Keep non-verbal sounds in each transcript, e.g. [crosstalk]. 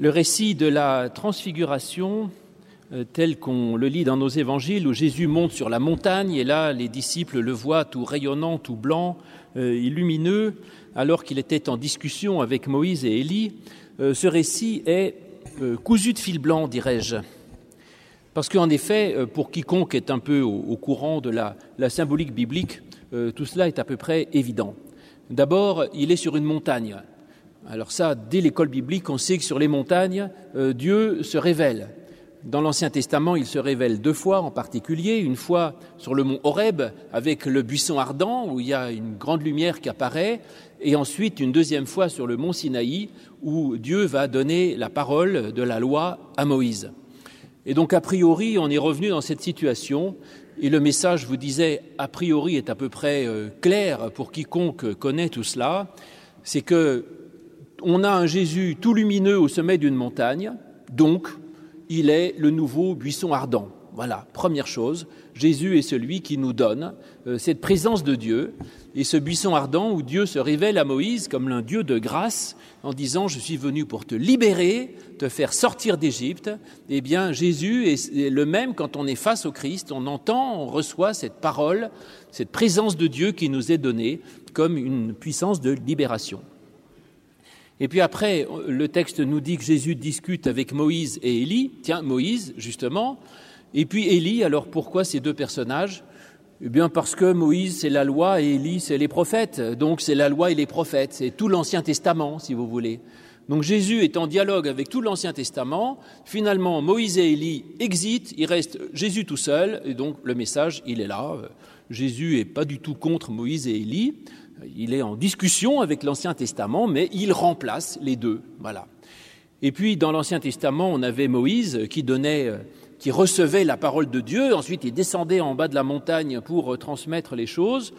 Le récit de la transfiguration, euh, tel qu'on le lit dans nos évangiles, où Jésus monte sur la montagne, et là les disciples le voient tout rayonnant, tout blanc, euh, lumineux, alors qu'il était en discussion avec Moïse et Élie, euh, ce récit est cousu de fil blanc, dirais-je. Parce qu'en effet, pour quiconque est un peu au, courant de la symbolique biblique, tout cela est à peu près évident. D'abord, il est sur une montagne. Alors ça, dès l'école biblique, on sait que sur les montagnes, euh, Dieu se révèle. Dans l'Ancien Testament, il se révèle deux fois en particulier, une fois sur le mont Horeb avec le buisson ardent où il y a une grande lumière qui apparaît, et ensuite une deuxième fois sur le mont Sinaï où Dieu va donner la parole de la loi à Moïse. Et donc a priori, on est revenu dans cette situation et le message, vous disais, a priori est à peu près euh, clair pour quiconque connaît tout cela, c'est que on a un Jésus tout lumineux au sommet d'une montagne, donc il est le nouveau buisson ardent. Voilà, première chose, Jésus est celui qui nous donne euh, cette présence de Dieu et ce buisson ardent où Dieu se révèle à Moïse comme l'un Dieu de grâce en disant je suis venu pour te libérer, te faire sortir d'Égypte. Eh bien, Jésus est le même quand on est face au Christ, on entend, on reçoit cette parole, cette présence de Dieu qui nous est donnée comme une puissance de libération. Et puis après, le texte nous dit que Jésus discute avec Moïse et Élie. Tiens, Moïse, justement. Et puis Élie, alors pourquoi ces deux personnages? Eh bien parce que Moïse, c'est la loi et Élie, c'est les prophètes. Donc c'est la loi et les prophètes. C'est tout l'Ancien Testament, si vous voulez. Donc Jésus est en dialogue avec tout l'Ancien Testament. Finalement, Moïse et Élie exitent, il reste Jésus tout seul, et donc le message, il est là. Jésus n'est pas du tout contre Moïse et Élie. Il est en discussion avec l'Ancien Testament, mais il remplace les deux. Voilà. Et puis, dans l'Ancien Testament, on avait Moïse qui donnait, euh, qui recevait la parole de Dieu. Ensuite, il descendait en bas de la montagne pour euh, transmettre les choses.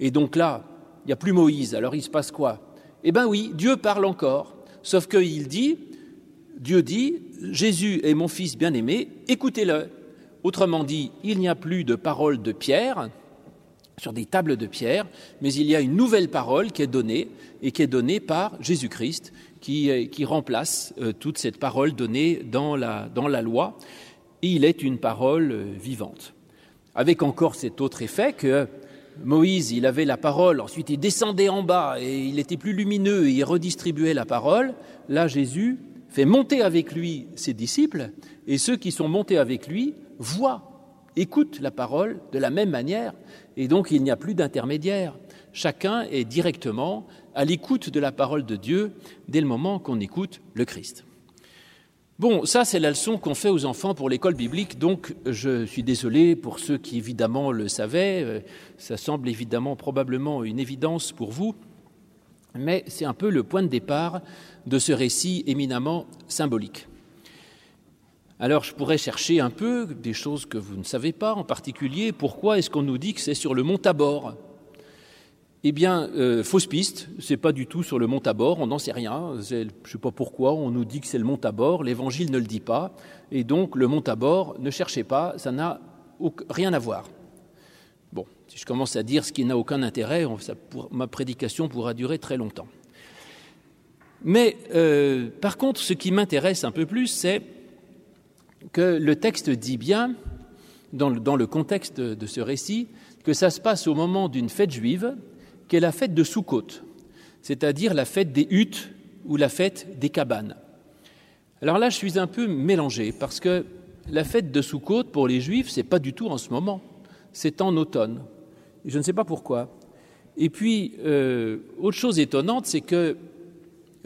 Et donc là, il n'y a plus Moïse. Alors, il se passe quoi? Eh bien oui, Dieu parle encore. Sauf qu'il dit, Dieu dit, Jésus est mon fils bien-aimé, écoutez-le. Autrement dit, il n'y a plus de parole de Pierre, sur des tables de pierre, mais il y a une nouvelle parole qui est donnée et qui est donnée par Jésus-Christ, qui, euh, qui, remplace euh, toute cette parole donnée dans la, loi, et il est une parole euh, vivante. Avec encore cet autre effet que Moïse, avait la parole, ensuite il descendait en bas et il était plus lumineux et il redistribuait la parole. Là, Jésus fait monter avec lui ses disciples et ceux qui sont montés avec lui voient écoute la parole de la même manière, et donc il n'y a plus d'intermédiaire. Chacun est directement à l'écoute de la parole de Dieu dès le moment qu'on écoute le Christ. Bon, ça c'est la leçon qu'on fait aux enfants pour l'école biblique, donc je suis désolé pour ceux qui évidemment le savaient, euh, ça semble évidemment probablement une évidence pour vous, mais c'est un peu le point de départ de ce récit éminemment symbolique. Alors je pourrais chercher un peu des choses que vous ne savez pas, en particulier pourquoi est-ce qu'on nous dit que c'est sur le mont Tabor Eh bien, euh, fausse piste, c'est pas du tout sur le mont Tabor, on n'en sait rien. Je ne sais pas pourquoi on nous dit que c'est le mont Tabor, l'Évangile ne le dit pas, et donc le mont Tabor, ne cherchez pas, ça n'a rien à voir. Bon, si je commence à dire ce qui n'a aucun intérêt, ma prédication pourra durer très longtemps. Mais euh, par contre, ce qui m'intéresse un peu plus, c'est que le texte dit bien, dans le, contexte de ce récit, que ça se passe au moment d'une fête juive, qui est la fête de Soukhot, c'est-à-dire la fête des huttes ou la fête des cabanes. Alors là, je suis un peu mélangé, parce que la fête de Soukhot, pour les juifs, c'est pas du tout en ce moment, c'est en automne. je ne sais pas pourquoi. Et puis, euh, autre chose étonnante, c'est que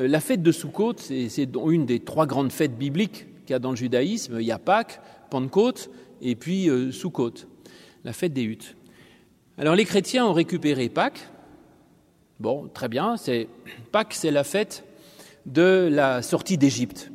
euh, la fête de Soukhot, c'est une des trois grandes fêtes bibliques qu'il y a dans le judaïsme, il y a Pâques, Pentecôte et puis euh, la fête des huttes. Alors les chrétiens ont récupéré Pâques. Bon, très bien, c'est Pâques, c'est la fête de la sortie d'Égypte.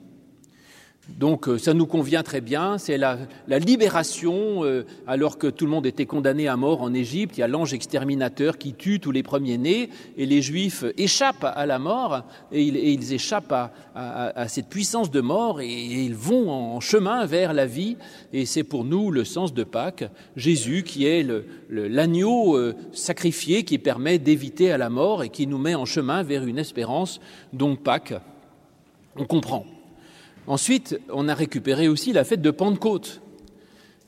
Donc euh, ça nous convient très bien, c'est la, libération, euh, alors que tout le monde était condamné à mort en Égypte, il y a l'ange exterminateur qui tue tous les premiers-nés, et les Juifs échappent à la mort, et ils, échappent à, cette puissance de mort, et, ils vont en chemin vers la vie, et c'est pour nous le sens de Pâques, Jésus qui est l'agneau euh, sacrifié qui permet d'éviter à la mort et qui nous met en chemin vers une espérance, donc Pâques, on comprend. Ensuite, on a récupéré aussi la fête de Pentecôte.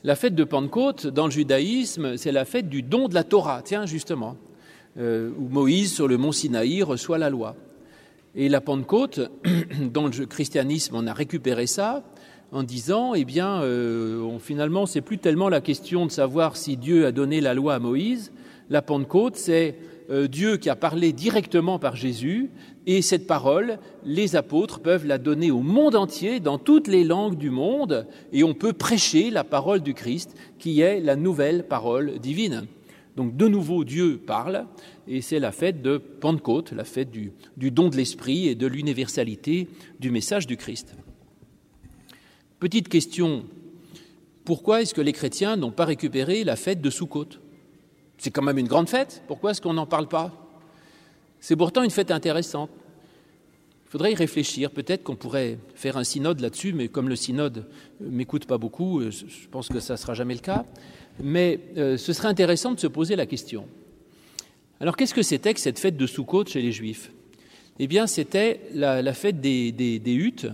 La fête de Pentecôte, dans le judaïsme, c'est la fête du don de la Torah, tiens, justement, euh, où Moïse, sur le mont Sinaï, reçoit la loi. Et la Pentecôte, [clears throat] dans le christianisme, on a récupéré ça en disant, eh bien, euh, on, finalement, c'est plus tellement la question de savoir si Dieu a donné la loi à Moïse. La Pentecôte, c'est euh, Dieu qui a parlé directement par Jésus, et cette parole, les apôtres peuvent la donner au monde entier, dans toutes les langues du monde, et on peut prêcher la parole du Christ, qui est la nouvelle parole divine. Donc de nouveau, Dieu parle, et c'est la fête de Pentecôte, la fête du, don de l'Esprit et de l'universalité du message du Christ. Petite question, pourquoi est-ce que les chrétiens n'ont pas récupéré la fête de Soukhot? C'est quand même une grande fête, pourquoi est-ce qu'on n'en parle pas? C'est pourtant une fête intéressante. Il faudrait y réfléchir. Peut-être qu'on pourrait faire un synode là-dessus, mais comme le synode m'écoute pas beaucoup, je pense que ça ne sera jamais le cas. Mais euh, ce serait intéressant de se poser la question. Alors qu'est-ce que c'était que cette fête de Soukhot chez les Juifs? Eh bien, c'était la, fête des, huttes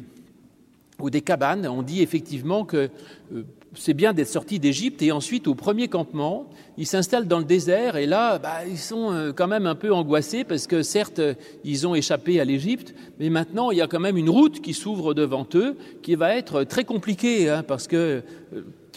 ou des cabanes. On dit effectivement que euh, c'est bien d'être sorti d'Égypte et ensuite au premier campement, ils s'installent dans le désert et là, bah, ils sont euh, quand même un peu angoissés parce que certes, ils ont échappé à l'Égypte, mais maintenant il y a quand même une route qui s'ouvre devant eux qui va être très compliquée hein, parce que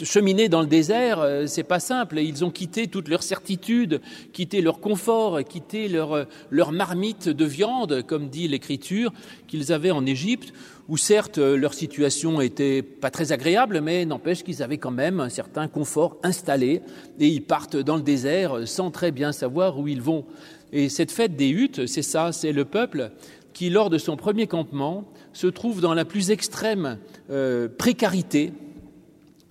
cheminer dans le désert, euh, c'est pas simple. Ils ont quitté toutes leurs certitudes, quitté leur confort, quitté leur, euh, leur marmite de viande, comme dit l'Écriture, qu'ils avaient en Égypte, où certes euh, leur situation était pas très agréable, mais n'empêche qu'ils avaient quand même un certain confort installé, et ils partent dans le désert sans très bien savoir où ils vont. Et cette fête des huttes, c'est ça, c'est le peuple qui, lors de son premier campement, se trouve dans la plus extrême précarité,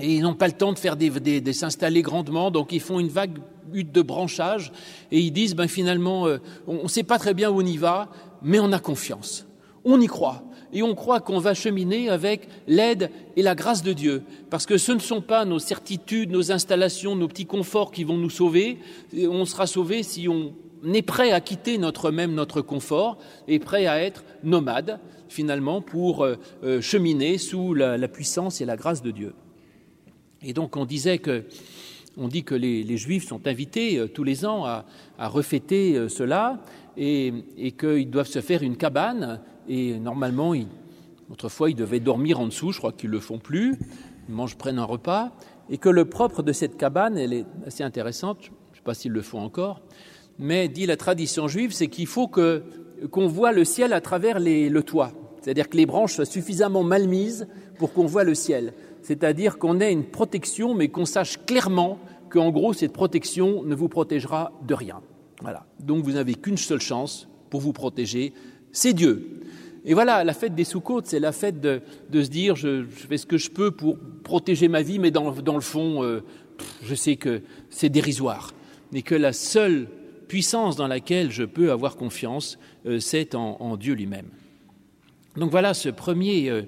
et ils n'ont pas le temps de faire des, de s'installer grandement, donc ils font une vague hutte de branchage. Et ils disent ben finalement euh, on ne sait pas très bien où on y va, mais on a confiance, on y croit. Et on croit qu'on va cheminer avec l'aide et la grâce de Dieu, parce que ce ne sont pas nos certitudes, nos installations, nos petits conforts qui vont nous sauver. On sera sauvé si on est prêt à quitter notre même notre confort et prêt à être nomade finalement pour euh, euh, cheminer sous la puissance et la grâce de Dieu. Et donc on disait que on dit que les, Juifs sont invités euh, tous les ans à, refêter euh, cela et, qu'ils doivent se faire une cabane. Et normalement, autrefois, ils devaient dormir en dessous. Je crois qu'ils le font plus. Ils mangent, prennent un repas. Et que le propre de cette cabane, elle est assez intéressante. Je ne sais pas s'ils le font encore, mais dit la tradition juive, c'est qu'il faut qu'on voit le ciel à travers le toit. C'est-à-dire que les branches soient suffisamment mal mises pour qu'on voit le ciel c'est-à-dire qu'on ait une protection, mais qu'on sache clairement qu'en gros, cette protection ne vous protégera de rien. Voilà. Donc vous n'avez qu'une seule chance pour vous protéger, c'est Dieu. Et voilà, la fête des sous-côtes, c'est la fête de, se dire je, fais ce que je peux pour protéger ma vie, mais dans, le fond, euh, je sais que c'est dérisoire. Mais que la seule puissance dans laquelle je peux avoir confiance, euh, c'est en, Dieu lui-même. Donc voilà ce premier, euh,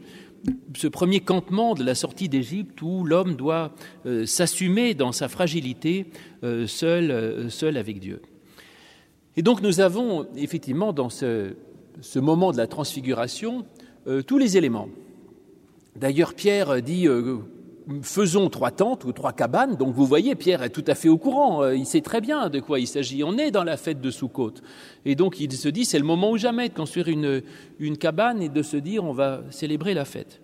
ce premier campement de la sortie d'Égypte où l'homme doit euh, s'assumer dans sa fragilité euh, seul, euh, seul avec Dieu. Et donc nous avons effectivement dans ce, ce moment de la transfiguration tous les éléments. D'ailleurs, Pierre dit faisons trois tentes ou trois cabanes. Donc vous voyez, Pierre est tout à fait au courant. Euh, il sait très bien de quoi il s'agit. On est dans la fête de Soukhot. Et donc il se dit, c'est le moment ou jamais de construire une, cabane et de se dire, on va célébrer la fête.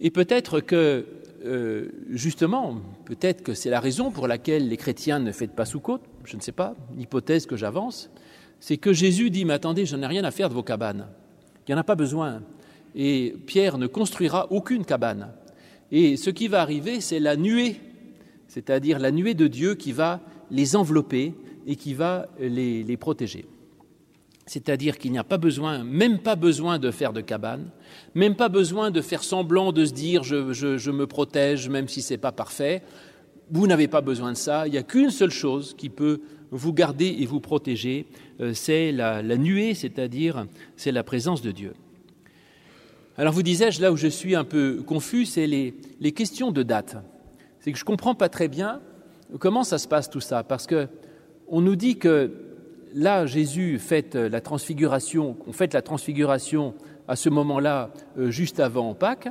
Et peut-être que, euh, justement, peut-être que c'est la raison pour laquelle les chrétiens ne fêtent pas Soukhot, je ne sais pas, hypothèse que j'avance, c'est que Jésus dit, mais attendez, je n'ai rien à faire de vos cabanes. Il n'y en a pas besoin. Et Pierre ne construira aucune cabane. Et ce qui va arriver, c'est la nuée, c'est-à-dire la nuée de Dieu qui va les envelopper et qui va les, protéger. C'est-à-dire qu'il n'y a pas besoin, même pas besoin de faire de cabane, même pas besoin de faire semblant de se dire je, me protège même si ce n'est pas parfait. Vous n'avez pas besoin de ça. Il n'y a qu'une seule chose qui peut vous garder et vous protéger, euh, c'est la nuée, c'est-à-dire c'est la présence de Dieu. Alors vous disais-je, là où je suis un peu confus, c'est les, questions de date. C'est que je ne comprends pas très bien comment ça se passe tout ça, parce que on nous dit que là, Jésus fait la transfiguration, on fait la transfiguration à ce moment-là, euh, juste avant Pâques.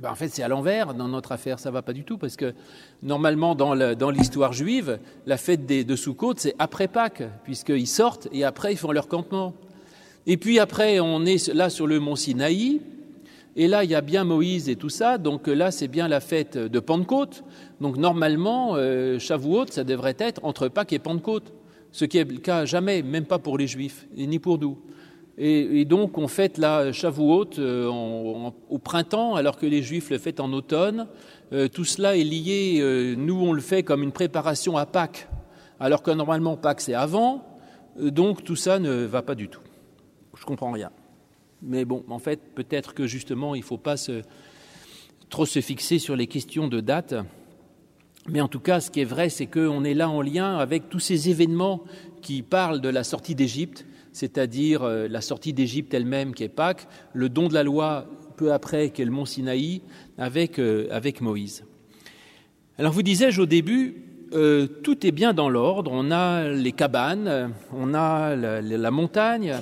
Ben, en fait, c'est à l'envers. Dans notre affaire, ça va pas du tout, parce que normalement, dans l'histoire juive, la fête des, de Soukhot, c'est après Pâques, puisqu'ils sortent et après, ils font leur campement. Et puis après, on est là sur le mont Sinaï, et là, il y a bien Moïse et tout ça, donc là, c'est bien la fête de Pentecôte. Donc normalement, euh, Shavuot, ça devrait être entre Pâques et Pentecôte, ce qui est le cas jamais, même pas pour les Juifs, et ni pour nous. Et, donc on fête la Shavuot euh, au printemps, alors que les Juifs le fêtent en automne. Euh, tout cela est lié, euh, nous on le fait comme une préparation à Pâques, alors que normalement Pâques c'est avant. donc tout ça ne va pas du tout. Je comprends rien. Mais bon, en fait, peut-être que justement, il ne faut pas trop se fixer sur les questions de date. Mais en tout cas, ce qui est vrai, c'est qu'on est là en lien avec tous ces événements qui parlent de la sortie d'Égypte c'est-à-dire euh, la sortie d'Égypte elle-même qui est Pâques, le don de la loi peu après qui est le mont Sinaï avec, euh, avec Moïse. Alors vous disais-je au début, euh, tout est bien dans l'ordre, on a les cabanes, on a la montagne,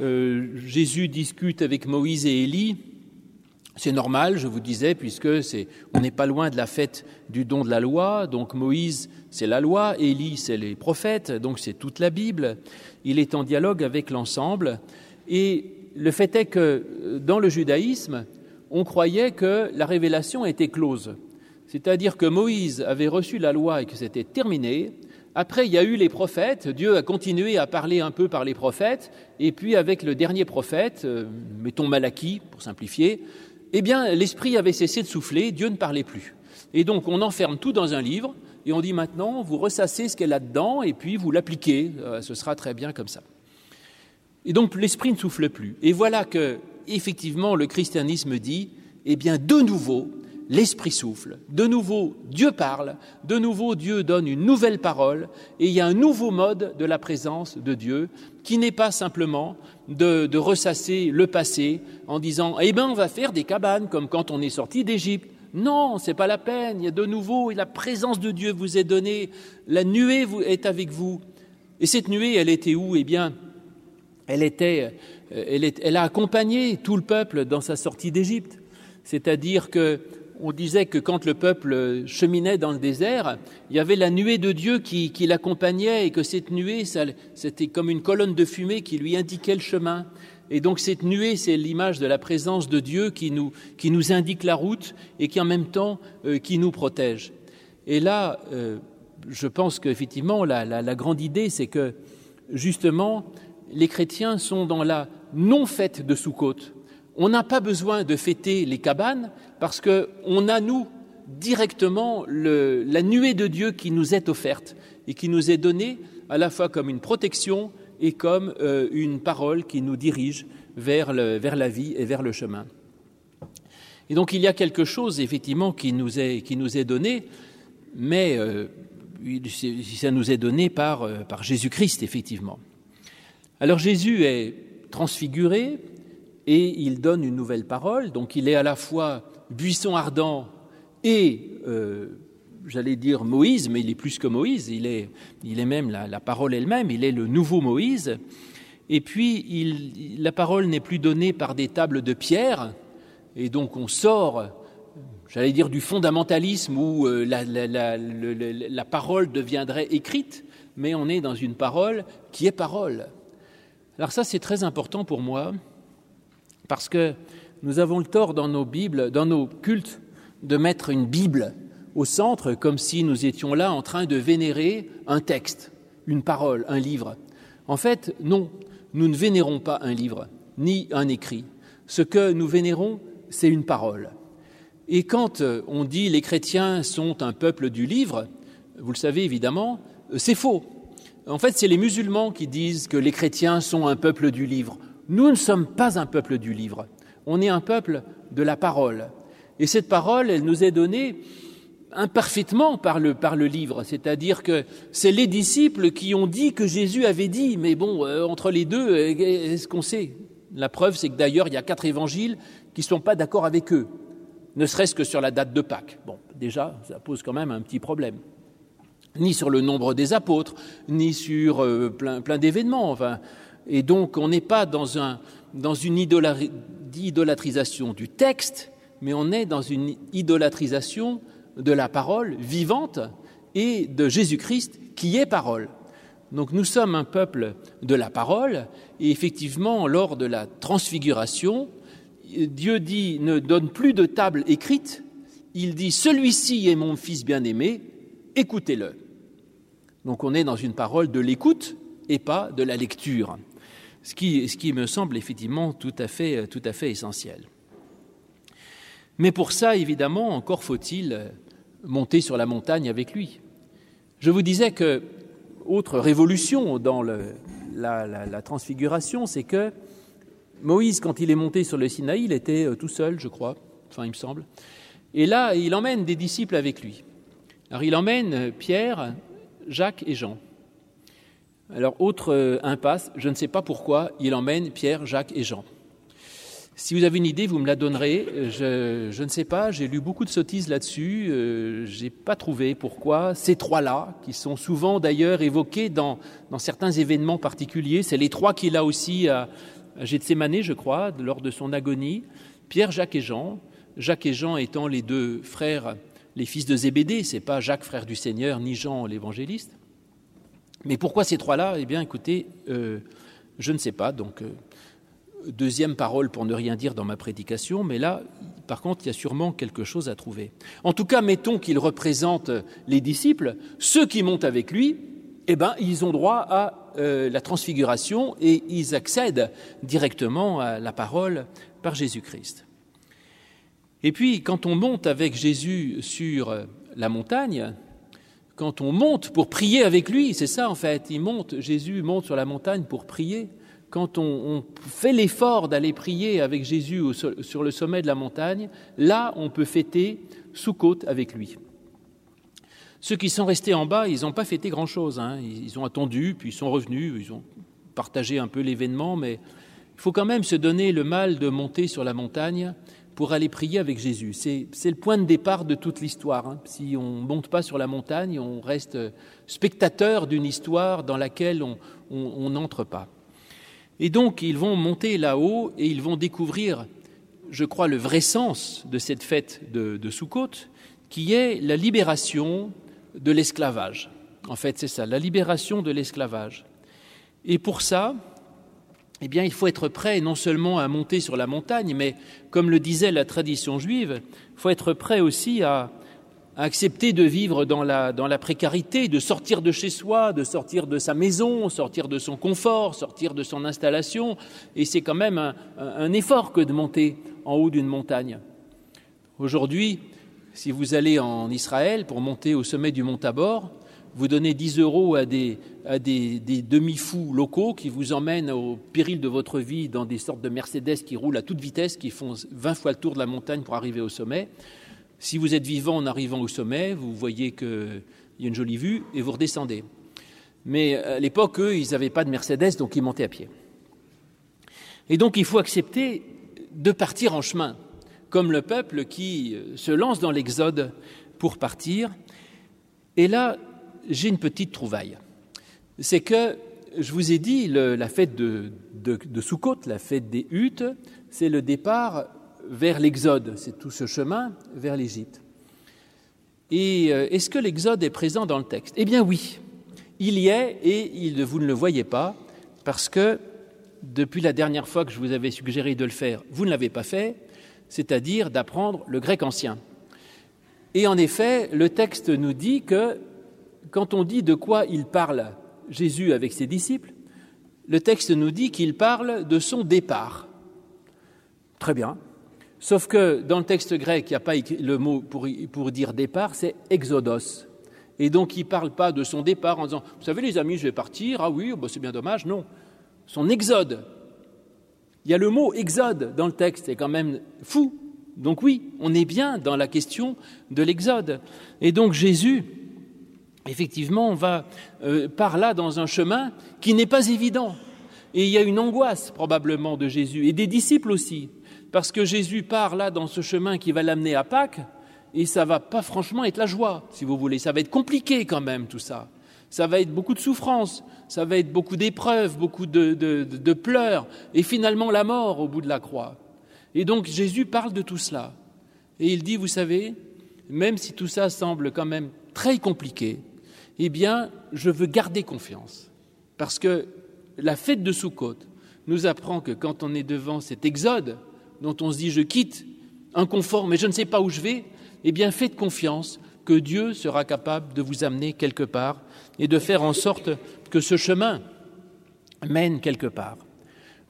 Jésus discute avec Moïse et Élie, c'est normal, je vous disais, puisque on n'est pas loin de la fête du don de la loi. Donc Moïse, c'est la loi, Élie, c'est les prophètes, donc c'est toute la Bible. Il est en dialogue avec l'ensemble. Et le fait est que dans le judaïsme, on croyait que la révélation était close. C'est-à-dire que Moïse avait reçu la loi et que c'était terminé. Après, il y a eu les prophètes. Dieu a continué à parler un peu par les prophètes. Et puis, avec le dernier prophète, euh, mettons Malachie pour simplifier, eh bien, l'esprit avait cessé de souffler, Dieu ne parlait plus. Et donc, on enferme tout dans un livre, et on dit maintenant, vous ressassez ce qu'elle a dedans, et puis vous l'appliquez, euh, ce sera très bien comme ça. Et donc, l'esprit ne souffle plus. Et voilà que, effectivement, le christianisme dit, eh bien, de nouveau, l'Esprit souffle, de nouveau Dieu parle, de nouveau Dieu donne une nouvelle parole, et il y a un nouveau mode de la présence de Dieu qui n'est pas simplement de, ressasser le passé en disant Eh bien, on va faire des cabanes comme quand on est sorti d'Égypte. Non, c'est pas la peine. Il y a de nouveau, la présence de Dieu vous est donnée. La nuée est avec vous. Et cette nuée, elle était où? Eh bien, elle était, euh, elle a accompagné tout le peuple dans sa sortie d'Égypte. C'est-à-dire que on disait que quand le peuple cheminait dans le désert, il y avait la nuée de Dieu qui, l'accompagnait et que cette nuée, c'était comme une colonne de fumée qui lui indiquait le chemin. Et donc cette nuée, c'est l'image de la présence de Dieu qui nous, indique la route et qui en même temps euh, qui nous protège. Et là, euh, je pense qu'effectivement, la, la, grande idée, c'est que justement, les chrétiens sont dans la non-fête de Soukhot. On n'a pas besoin de fêter les cabanes parce qu'on a, nous, directement la nuée de Dieu qui nous est offerte et qui nous est donnée à la fois comme une protection et comme euh, une parole qui nous dirige vers, la vie et vers le chemin. Et donc il y a quelque chose effectivement qui nous est, qui nous est donné, mais euh, ça nous est donné par, euh, par Jésus-Christ effectivement. Alors Jésus est transfiguré, et il donne une nouvelle parole. Donc il est à la fois buisson ardent et, euh, j'allais dire, Moïse, mais il est plus que Moïse, il est, il est même la, parole elle-même, il est le nouveau Moïse. Et puis la parole n'est plus donnée par des tables de pierre, et donc on sort, j'allais dire, du fondamentalisme où euh, la, la parole deviendrait écrite, mais on est dans une parole qui est parole. Alors ça, c'est très important pour moi parce que nous avons le tort dans nos Bibles, dans nos cultes, de mettre une Bible au centre comme si nous étions là en train de vénérer un texte, une parole, un livre. En fait, non, nous ne vénérons pas un livre, ni un écrit. Ce que nous vénérons, c'est une parole. Et quand on dit les chrétiens sont un peuple du livre, vous le savez évidemment, c'est faux. En fait, c'est les musulmans qui disent que les chrétiens sont un peuple du livre. Nous ne sommes pas un peuple du livre, on est un peuple de la parole. Et cette parole, elle nous est donnée imparfaitement par le, livre, c'est-à-dire que c'est les disciples qui ont dit que Jésus avait dit, mais bon, euh, entre les deux, euh, est-ce qu'on sait? La preuve, c'est que d'ailleurs, il y a quatre évangiles qui ne sont pas d'accord avec eux, ne serait-ce que sur la date de Pâques. Bon, déjà, ça pose quand même un petit problème. Ni sur le nombre des apôtres, ni sur euh, plein, plein d'événements. Et donc, on n'est pas dans, un, dans une idolâtrisation du texte, mais on est dans une idolâtrisation de la parole vivante et de Jésus-Christ qui est parole. Donc nous sommes un peuple de la parole, et effectivement, lors de la transfiguration, Dieu dit ne donne plus de table écrite, il dit celui-ci est mon fils bien-aimé, écoutez-le. Donc on est dans une parole de l'écoute et pas de la lecture, ce qui, me semble effectivement tout à fait, essentiel. Mais pour ça, évidemment, encore faut-il monter sur la montagne avec lui. Je vous disais que autre révolution dans la, la, transfiguration, c'est que Moïse, quand il est monté sur le Sinaï, il était euh, tout seul, je crois, enfin il me semble. Et là, il emmène des disciples avec lui. Alors il emmène euh, Pierre, Jacques et Jean. Alors autre euh, impasse, je ne sais pas pourquoi il emmène Pierre, Jacques et Jean. Si vous avez une idée, vous me la donnerez. Je, ne sais pas, j'ai lu beaucoup de sottises là-dessus. Euh, je n'ai pas trouvé pourquoi ces trois-là, qui sont souvent d'ailleurs évoqués dans, certains événements particuliers, c'est les trois qu'il a aussi à, à je crois, lors de son agonie, Pierre, Jacques et Jean. Jacques et Jean étant les deux frères, les fils de Zébédée, c'est pas Jacques, frère du Seigneur, ni Jean, l'évangéliste. Mais pourquoi ces trois-là? Eh bien, écoutez, euh, je ne sais pas. Donc, euh, deuxième parole pour ne rien dire dans ma prédication, mais là, par contre, il y a sûrement quelque chose à trouver. En tout cas, mettons qu'il représente les disciples, ceux qui montent avec lui, eh ben, ils ont droit à euh, la transfiguration et ils accèdent directement à la parole par Jésus-Christ. Et puis, quand on monte avec Jésus sur la montagne, quand on monte pour prier avec lui, c'est ça en fait, il monte, Jésus monte sur la montagne pour prier, quand on, fait l'effort d'aller prier avec Jésus sur le sommet de la montagne, là, on peut fêter sous côte avec lui. Ceux qui sont restés en bas, ils n'ont pas fêté grand-chose. Hein. Ils ont attendu, puis ils sont revenus, ils ont partagé un peu l'événement, mais il faut quand même se donner le mal de monter sur la montagne pour aller prier avec Jésus. C'est le point de départ de toute l'histoire. Hein. Si on ne monte pas sur la montagne, on reste spectateur d'une histoire dans laquelle on n'entre pas. Et donc, ils vont monter là-haut et ils vont découvrir, je crois, le vrai sens de cette fête de, de Soukhot, qui est la libération de l'esclavage. En fait, c'est ça, la libération de l'esclavage. Et pour ça, eh bien, il faut être prêt non seulement à monter sur la montagne, mais comme le disait la tradition juive, il faut être prêt aussi à, accepter de vivre dans la, précarité, de sortir de chez soi, de sortir de sa maison, sortir de son confort, sortir de son installation. Et c'est quand même un, effort que de monter en haut d'une montagne. Aujourd'hui, si vous allez en Israël pour monter au sommet du mont Tabor, vous donnez 10 euros à des, à des, des demi-fous locaux qui vous emmènent au péril de votre vie dans des sortes de Mercedes qui roulent à toute vitesse, qui font 20 fois le tour de la montagne pour arriver au sommet. Si vous êtes vivant en arrivant au sommet, vous voyez qu'il y a une jolie vue et vous redescendez. Mais à l'époque, eux, ils n'avaient pas de Mercedes, donc ils montaient à pied. Et donc il faut accepter de partir en chemin, comme le peuple qui se lance dans l'exode pour partir. Et là, j'ai une petite trouvaille. C'est que, je vous ai dit, la fête de, de, Soukhot, la fête des huttes, c'est le départ vers l'Exode, c'est tout ce chemin vers l'Égypte. Et euh, est-ce que l'Exode est présent dans le texte? Eh bien oui, il y est et vous ne le voyez pas parce que depuis la dernière fois que je vous avais suggéré de le faire, vous ne l'avez pas fait, c'est-à-dire d'apprendre le grec ancien. Et en effet, le texte nous dit que quand on dit de quoi il parle Jésus avec ses disciples, le texte nous dit qu'il parle de son départ. Très bien, Sauf que dans le texte grec, il n'y a pas le mot pour, dire départ, c'est exodos. Et donc il ne parle pas de son départ en disant Vous savez, les amis, je vais partir. Ah oui, bah, c'est bien dommage. Non. Son exode. Il y a le mot exode dans le texte, c'est quand même fou. Donc oui, on est bien dans la question de l'exode. Et donc Jésus, effectivement, va euh, par là dans un chemin qui n'est pas évident. Et il y a une angoisse probablement de Jésus et des disciples aussi parce que Jésus part là dans ce chemin qui va l'amener à Pâques, et ça va pas franchement être la joie, si vous voulez. Ça va être compliqué quand même tout ça. Ça va être beaucoup de souffrances, ça va être beaucoup d'épreuves, beaucoup de, de, pleurs, et finalement la mort au bout de la croix. Et donc Jésus parle de tout cela. Et il dit, vous savez, même si tout ça semble quand même très compliqué, eh bien, je veux garder confiance. Parce que la fête de Soukhot nous apprend que quand on est devant cet exode, dont on se dit je quitte un confort, mais je ne sais pas où je vais, eh bien faites confiance que Dieu sera capable de vous amener quelque part et de faire en sorte que ce chemin mène quelque part.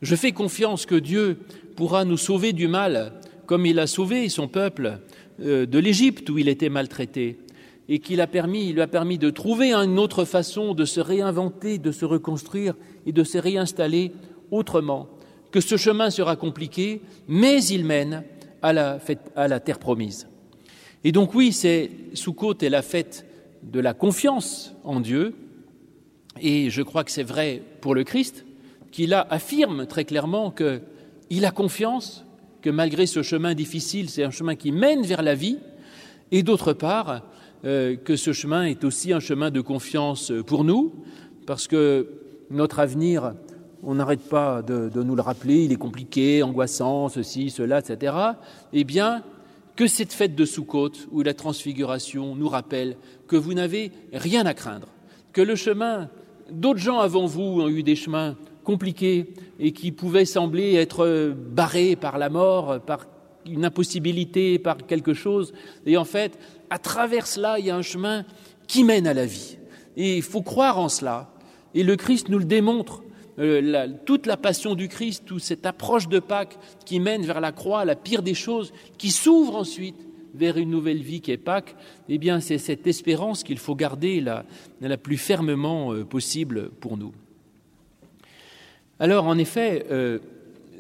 Je fais confiance que Dieu pourra nous sauver du mal, comme il a sauvé son peuple euh, de l'Égypte où il était maltraité, et qu'il a permis, il lui a permis de trouver une autre façon de se réinventer, de se reconstruire et de se réinstaller autrement. Que ce chemin sera compliqué, mais il mène à la, terre promise. Et donc oui, c'est Soukhot est la fête de la confiance en Dieu, et je crois que c'est vrai pour le Christ, qui là affirme très clairement qu'il a confiance, que malgré ce chemin difficile, c'est un chemin qui mène vers la vie, et d'autre part, euh, que ce chemin est aussi un chemin de confiance pour nous, parce que notre avenir, on n'arrête pas de, nous le rappeler, il est compliqué, angoissant, ceci, cela, etc. Eh bien, que cette fête de Soukhot, ou la transfiguration, nous rappelle que vous n'avez rien à craindre, que le chemin, d'autres gens avant vous ont eu des chemins compliqués et qui pouvaient sembler être barrés par la mort, par une impossibilité, par quelque chose. Et en fait, à travers cela, il y a un chemin qui mène à la vie. Et il faut croire en cela. Et le Christ nous le démontre. Euh, toute la passion du Christ, toute cette approche de Pâques qui mène vers la croix, la pire des choses, qui s'ouvre ensuite vers une nouvelle vie qui est Pâques, eh bien, c'est cette espérance qu'il faut garder la, plus fermement euh, possible pour nous. Alors, en effet, euh,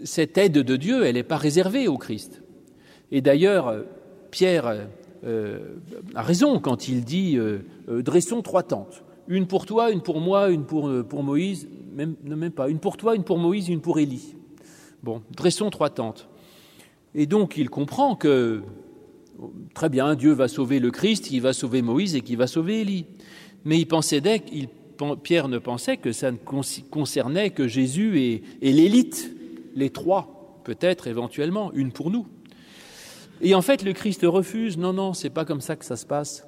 cette aide de Dieu, elle n'est pas réservée au Christ. Et d'ailleurs, Pierre a raison quand il dit dressons trois tentes, une pour toi, une pour moi, une pour, Moïse, même, même pas. Une pour toi, une pour Moïse, une pour Élie. Bon, dressons trois tentes. Et donc il comprend que, très bien, Dieu va sauver le Christ, il va sauver Moïse et qu'il va sauver Élie. Mais il pensait dès Pierre ne pensait que ça ne concernait que Jésus et l'élite, les trois, peut-être éventuellement, une pour nous. Et en fait, le Christ refuse. Non, non, c'est pas comme ça que ça se passe.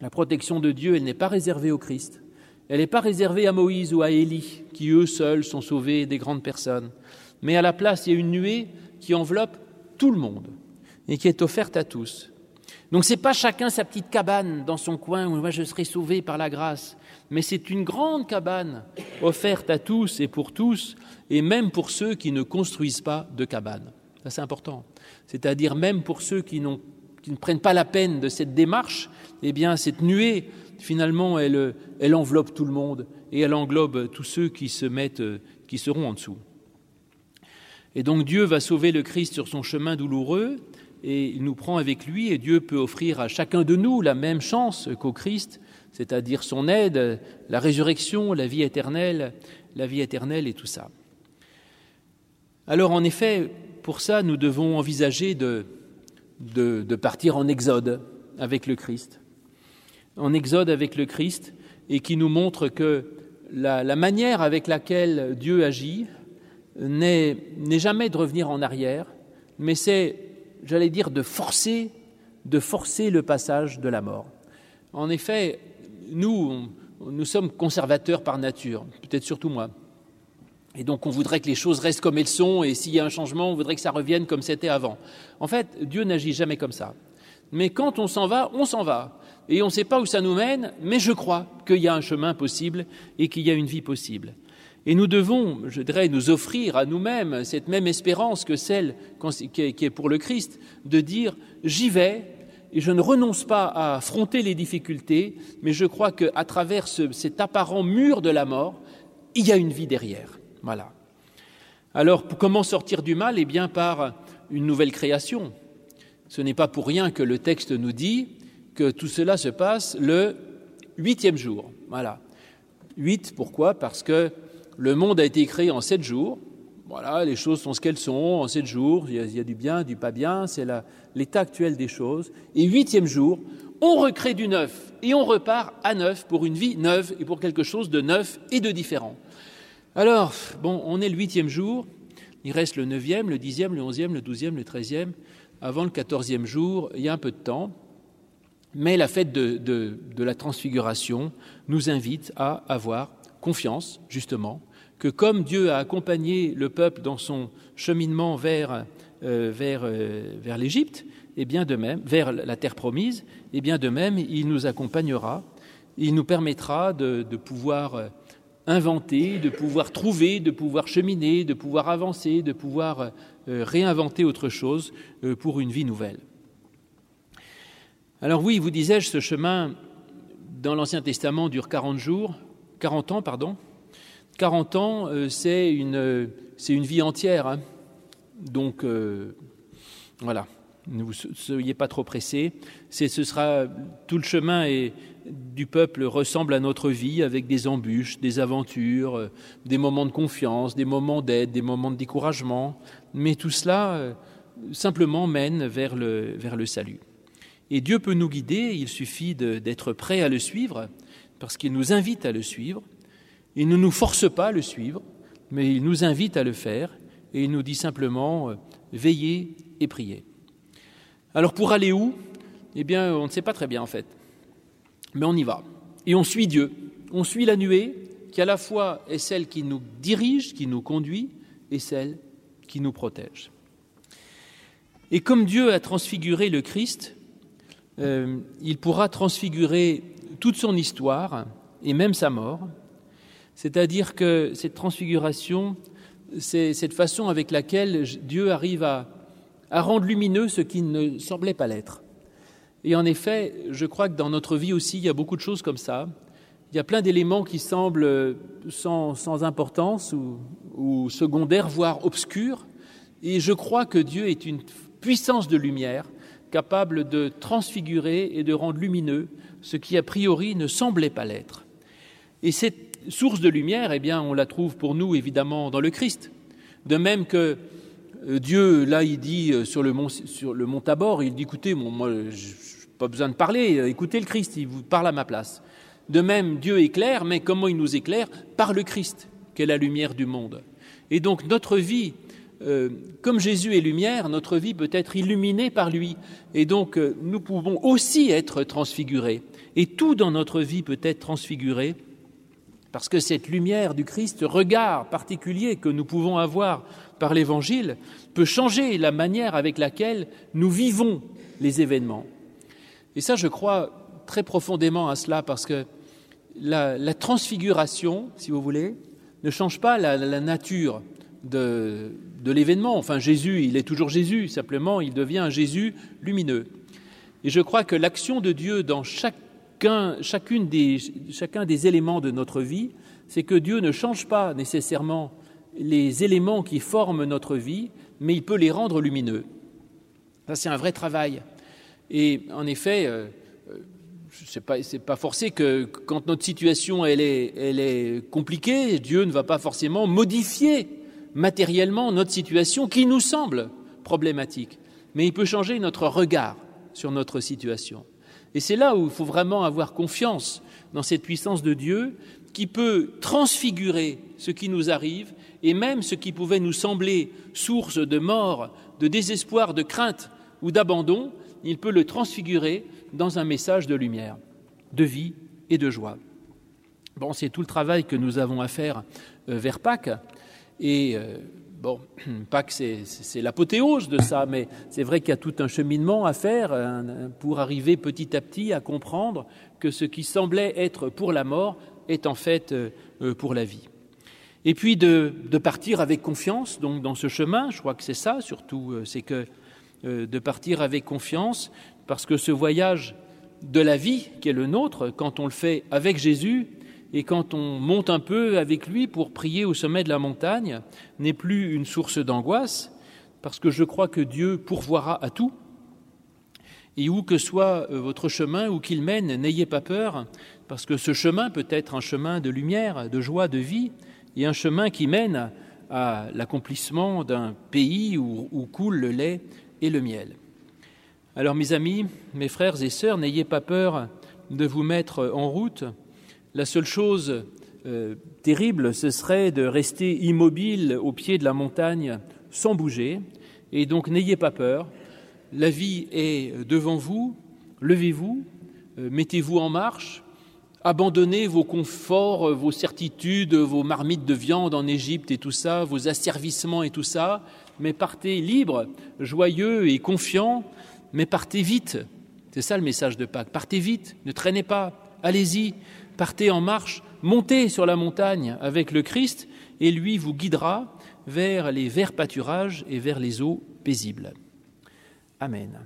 La protection de Dieu, elle n'est pas réservée au Christ. Elle n'est pas réservée à Moïse ou à Élie, qui eux seuls sont sauvés des grandes personnes. Mais à la place, il y a une nuée qui enveloppe tout le monde et qui est offerte à tous. Donc ce n'est pas chacun sa petite cabane dans son coin où moi je serai sauvé par la grâce, mais c'est une grande cabane offerte à tous et pour tous, et même pour ceux qui ne construisent pas de cabane. C'est important. C'est-à-dire même pour ceux qui, qui, ne prennent pas la peine de cette démarche, eh bien cette nuée finalement, elle, elle enveloppe tout le monde et elle englobe tous ceux qui se mettent, qui seront en dessous. Et donc Dieu va sauver le Christ sur son chemin douloureux et il nous prend avec lui et Dieu peut offrir à chacun de nous la même chance qu'au Christ, c'est-à-dire son aide, la résurrection, la vie éternelle, la vie éternelle et tout ça. Alors en effet, pour ça, nous devons envisager de, de, partir en exode avec le Christ en exode avec le Christ et qui nous montre que la, la manière avec laquelle Dieu agit n'est jamais de revenir en arrière, mais c'est, j'allais dire, de forcer, de forcer le passage de la mort. En effet, nous, nous sommes conservateurs par nature, peut-être surtout moi. Et donc on voudrait que les choses restent comme elles sont, et s'il y a un changement, on voudrait que ça revienne comme c'était avant. En fait, Dieu n'agit jamais comme ça. Mais quand on s'en va, on s'en va et on ne sait pas où ça nous mène, mais je crois qu'il y a un chemin possible et qu'il y a une vie possible. Et nous devons, je dirais, nous offrir à nous-mêmes cette même espérance que celle qui est pour le Christ, de dire j'y vais et je ne renonce pas à affronter les difficultés, mais je crois qu'à travers ce, cet apparent mur de la mort, il y a une vie derrière. Voilà. Alors, comment sortir du mal? Eh bien, par une nouvelle création. Ce n'est pas pour rien que le texte nous dit que tout cela se passe le huitième jour. Voilà. Huit, pourquoi? Parce que le monde a été créé en sept jours. Voilà, les choses sont ce qu'elles sont en sept jours. Il y, a, il y a, du bien, du pas bien. C'est l'état actuel des choses. Et huitième jour, on recrée du neuf et on repart à neuf pour une vie neuve et pour quelque chose de neuf et de différent. Alors, on est le huitième jour, il reste le neuvième, le dixième, le onzième, le douzième, le treizième. Avant le quatorzième jour, il y a un peu de temps, mais la fête de, la transfiguration nous invite à avoir confiance, justement, que comme Dieu a accompagné le peuple dans son cheminement vers, euh, euh, l'Égypte, et eh bien de même, vers la terre promise, et eh bien de même, il nous accompagnera, il nous permettra de, de pouvoir euh, inventer, de pouvoir trouver, de pouvoir cheminer, de pouvoir avancer, de pouvoir réinventer autre chose pour une vie nouvelle. Alors oui, vous disais-je, ce chemin dans l'Ancien Testament dure 40 jours, 40 ans, pardon. 40 ans, euh, c'est une, vie entière. Hein. Donc, euh, voilà, ne vous soyez pas trop pressés. Ce sera, tout le chemin du peuple ressemble à notre vie avec des embûches, des aventures, euh, des moments de confiance, des moments d'aide, des moments de découragement. Mais tout cela, simplement, mène vers le, vers le salut. Et Dieu peut nous guider, il suffit d'être prêt à le suivre parce qu'il nous invite à le suivre. Il ne nous force pas à le suivre, mais il nous invite à le faire et il nous dit simplement euh, veillez et priez. Alors pour aller où? Eh bien, on ne sait pas très bien en fait, mais on y va. Et on suit Dieu. On suit la nuée qui à la fois est celle qui nous dirige, qui nous conduit, et celle qui nous protège. Et comme Dieu a transfiguré le Christ, euh, il pourra transfigurer toute son histoire et même sa mort. C'est-à-dire que cette transfiguration, c'est cette façon avec laquelle Dieu arrive à, rendre lumineux ce qui ne semblait pas l'être. Et en effet, je crois que dans notre vie aussi, il y a beaucoup de choses comme ça. Il y a plein d'éléments qui semblent sans, importance ou, ou, secondaires, voire obscurs. Et je crois que Dieu est une puissance de lumière capable de transfigurer et de rendre lumineux ce qui a priori ne semblait pas l'être. Et cette source de lumière, eh bien, on la trouve pour nous évidemment dans le Christ. De même que Dieu, là, il dit euh, sur le mont, sur le Tabor, il dit écoutez, moi, je n'ai pas besoin de parler, euh, écoutez le Christ, il vous parle à ma place. De même, Dieu éclaire, mais comment il nous éclaire Par le Christ, qui est la lumière du monde. Et donc notre vie euh, comme Jésus est lumière, notre vie peut être illuminée par lui. Et donc, euh, nous pouvons aussi être transfigurés. Et tout dans notre vie peut être transfiguré parce que cette lumière du Christ, ce regard particulier que nous pouvons avoir par l'Évangile, peut changer la manière avec laquelle nous vivons les événements. Et ça, je crois très profondément à cela parce que la, transfiguration, si vous voulez, ne change pas la nature de, de l'événement. Enfin, Jésus, il est toujours Jésus, simplement, il devient un Jésus lumineux. Et je crois que l'action de Dieu dans chacun, des, éléments de notre vie, c'est que Dieu ne change pas nécessairement les éléments qui forment notre vie, mais il peut les rendre lumineux. Ça, c'est un vrai travail. Et en effet, euh, euh ce n'est pas, pas, forcé que quand notre situation est, est compliquée, Dieu ne va pas forcément modifier matériellement notre situation qui nous semble problématique, mais il peut changer notre regard sur notre situation. Et c'est là où il faut vraiment avoir confiance dans cette puissance de Dieu qui peut transfigurer ce qui nous arrive et même ce qui pouvait nous sembler source de mort, de désespoir, de crainte ou d'abandon, il peut le transfigurer dans un message de lumière, de vie et de joie. Bon, c'est tout le travail que nous avons à faire euh, vers Pâques. Et euh, bon, [clears throat] pas que c'est l'apothéose de ça, mais c'est vrai qu'il y a tout un cheminement à faire pour arriver petit à petit à comprendre que ce qui semblait être pour la mort est en fait euh, euh, pour la vie. Et puis de, partir avec confiance dans ce chemin, je crois que c'est ça surtout, c'est que de partir avec confiance, parce que ce voyage de la vie qui est le nôtre, quand on le fait avec Jésus, et quand on monte un peu avec lui pour prier au sommet de la montagne, n'est plus une source d'angoisse, parce que je crois que Dieu pourvoira à tout. Et où que soit euh, votre chemin, où qu'il mène, n'ayez pas peur, parce que ce chemin peut être un chemin de lumière, de joie, de vie, et un chemin qui mène à l'accomplissement d'un pays où, où coule le lait et le miel. Alors mes amis, mes frères et sœurs, n'ayez pas peur de vous mettre en route. La seule chose euh, terrible, ce serait de rester immobile au pied de la montagne sans bouger. Et donc n'ayez pas peur. La vie est devant vous. Levez-vous, euh, mettez-vous en marche, abandonnez vos conforts, vos certitudes, vos marmites de viande en Égypte et tout ça, vos asservissements et tout ça, mais partez libre, joyeux et confiant, mais partez vite. C'est ça le message de Pâques. Partez vite, ne traînez pas, allez-y, partez en marche, montez sur la montagne avec le Christ, et lui vous guidera vers les verts pâturages et vers les eaux paisibles. Amen.